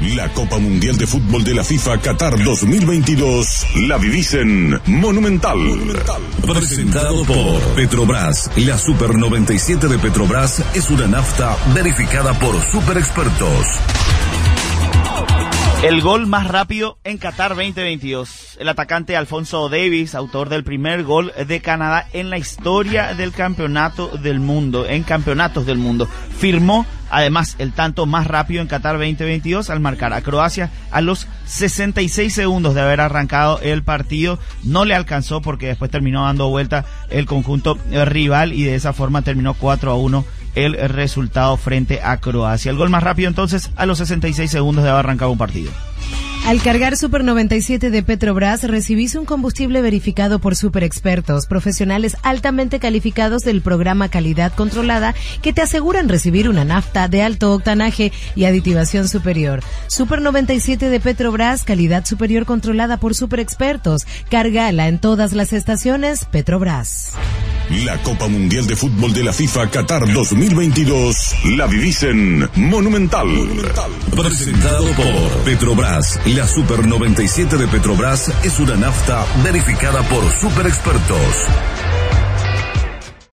La Copa Mundial de Fútbol de la FIFA Qatar 2022 la vivís en Monumental. Presentado por Petrobras. La Super 97 de Petrobras es una nafta verificada por super expertos. El gol más rápido en Qatar 2022. El atacante Alfonso Davis, autor del primer gol de Canadá en la historia del campeonato del mundo, en campeonatos del mundo, firmó además el tanto más rápido en Qatar 2022 al marcar a Croacia a los 66 segundos de haber arrancado el partido. No le alcanzó porque después terminó dando vuelta el conjunto rival y de esa forma terminó 4 a 1 el resultado frente a Croacia. El gol más rápido entonces a los 66 segundos de haber arrancado un partido. Al cargar Super 97 de Petrobras, recibís un combustible verificado por super expertos, profesionales altamente calificados del programa Calidad Controlada, que te aseguran recibir una nafta de alto octanaje y aditivación superior. Super 97 de Petrobras, calidad superior controlada por super expertos. Cargala en todas las estaciones Petrobras. La Copa Mundial de Fútbol de la FIFA Qatar 2022 la vivís en Monumental. Presentado por Petrobras. La Super 97 de Petrobras es una nafta verificada por super expertos.